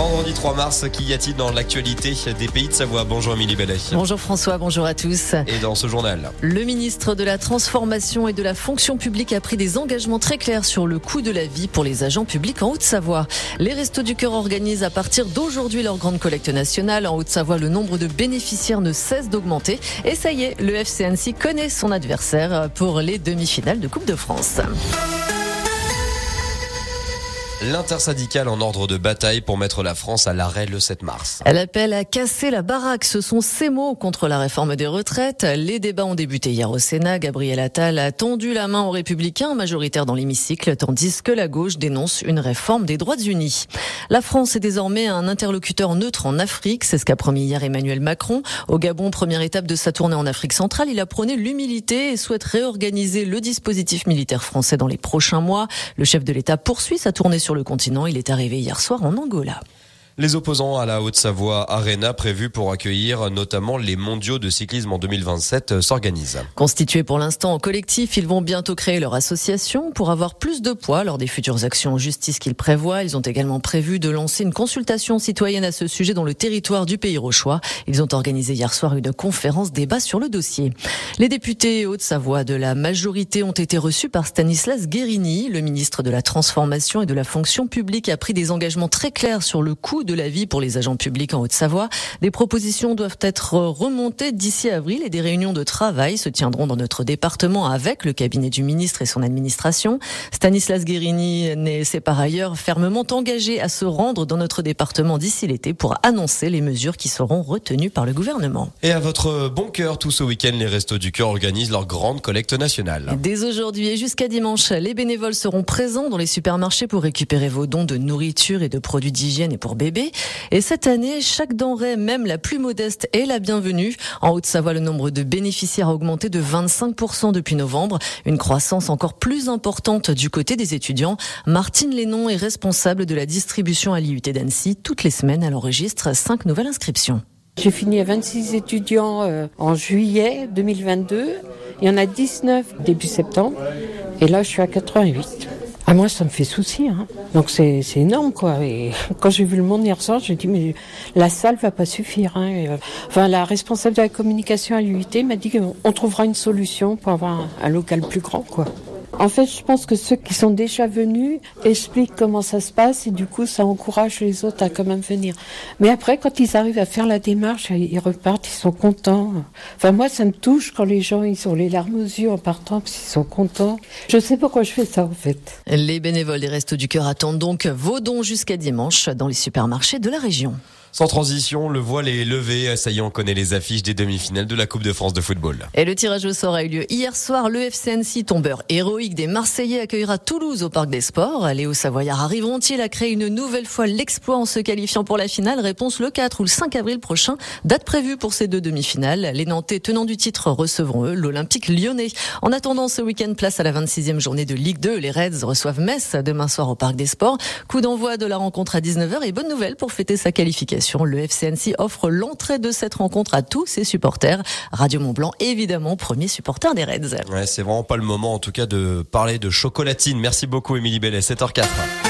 Vendredi 3 mars, qu'y a-t-il dans l'actualité des pays de Savoie? Bonjour Émilie Bellet. Bonjour François, bonjour à tous. Et dans ce journal Le ministre de la Transformation et de la Fonction publique a pris des engagements très clairs sur le coût de la vie pour les agents publics en Haute-Savoie. Les Restos du Cœur organisent à partir d'aujourd'hui leur grande collecte nationale. En Haute-Savoie, le nombre de bénéficiaires ne cesse d'augmenter. Et ça y est, le FCNC connaît son adversaire pour les demi-finales de Coupe de France. L'intersyndicale en ordre de bataille pour mettre la France à l'arrêt le 7 mars. Elle appelle à casser la baraque. Ce sont ses mots contre la réforme des retraites. Les débats ont débuté hier au Sénat. Gabriel Attal a tendu la main aux républicains majoritaires dans l'hémicycle, tandis que la gauche dénonce une réforme des droits unis. La France est désormais un interlocuteur neutre en Afrique. C'est ce qu'a promis hier Emmanuel Macron. Au Gabon, première étape de sa tournée en Afrique centrale, il a prôné l'humilité et souhaite réorganiser le dispositif militaire français dans les prochains mois. Le chef de l'État poursuit sa tournée sur le continent. Il est arrivé hier soir en Angola. Les opposants à la Haute-Savoie Arena prévus pour accueillir notamment les mondiaux de cyclisme en 2027 euh, s'organisent. Constitués pour l'instant en collectif, ils vont bientôt créer leur association pour avoir plus de poids lors des futures actions en justice qu'ils prévoient. Ils ont également prévu de lancer une consultation citoyenne à ce sujet dans le territoire du pays rochois. Ils ont organisé hier soir une conférence débat sur le dossier. Les députés Haute-Savoie de la majorité ont été reçus par Stanislas Guérini. Le ministre de la Transformation et de la Fonction publique a pris des engagements très clairs sur le coût de la vie pour les agents publics en Haute-Savoie. Des propositions doivent être remontées d'ici avril et des réunions de travail se tiendront dans notre département avec le cabinet du ministre et son administration. Stanislas Guérini s'est par ailleurs fermement engagé à se rendre dans notre département d'ici l'été pour annoncer les mesures qui seront retenues par le gouvernement. Et à votre bon cœur, tout ce week-end, les Restos du Cœur organisent leur grande collecte nationale. Dès aujourd'hui et jusqu'à dimanche, les bénévoles seront présents dans les supermarchés pour récupérer vos dons de nourriture et de produits d'hygiène et pour bébés. Et cette année, chaque denrée, même la plus modeste, est la bienvenue. En Haute-Savoie, le nombre de bénéficiaires a augmenté de 25% depuis novembre. Une croissance encore plus importante du côté des étudiants. Martine Lénon est responsable de la distribution à l'IUT d'Annecy. Toutes les semaines, elle enregistre 5 nouvelles inscriptions. J'ai fini à 26 étudiants euh, en juillet 2022. Il y en a 19 début septembre. Et là, je suis à 88. Ah, moi, ça me fait souci. Hein. Donc, c'est énorme, quoi. Et quand j'ai vu le monde hier soir, j'ai dit, mais la salle va pas suffire. Hein. Euh, enfin, la responsable de la communication à l'UIT m'a dit qu'on trouvera une solution pour avoir un local plus grand, quoi. En fait, je pense que ceux qui sont déjà venus expliquent comment ça se passe et du coup, ça encourage les autres à quand même venir. Mais après, quand ils arrivent à faire la démarche, ils repartent, ils sont contents. Enfin, moi, ça me touche quand les gens, ils ont les larmes aux yeux en partant parce qu'ils sont contents. Je sais pourquoi je fais ça, en fait. Les bénévoles des Restos du Cœur attendent donc vos dons jusqu'à dimanche dans les supermarchés de la région. Sans transition, le voile est levé. Ça y est, on connaît les affiches des demi-finales de la Coupe de France de football. Et le tirage au sort a eu lieu hier soir. Le FCNC, tombeur héroïque des Marseillais, accueillera Toulouse au Parc des Sports. Léo Savoyard arriveront-ils à créer une nouvelle fois l'exploit en se qualifiant pour la finale? Réponse le 4 ou le 5 avril prochain. Date prévue pour ces deux demi-finales. Les Nantais tenants du titre recevront eux l'Olympique lyonnais. En attendant ce week-end, place à la 26e journée de Ligue 2. Les Reds reçoivent Metz demain soir au Parc des Sports. Coup d'envoi de la rencontre à 19h et bonne nouvelle pour fêter sa qualification le FCNC offre l'entrée de cette rencontre à tous ses supporters. Radio Mont Blanc, évidemment, premier supporter des Reds. C'est vraiment pas le moment, en tout cas, de parler de chocolatine. Merci beaucoup, Émilie Bellet, 7h04.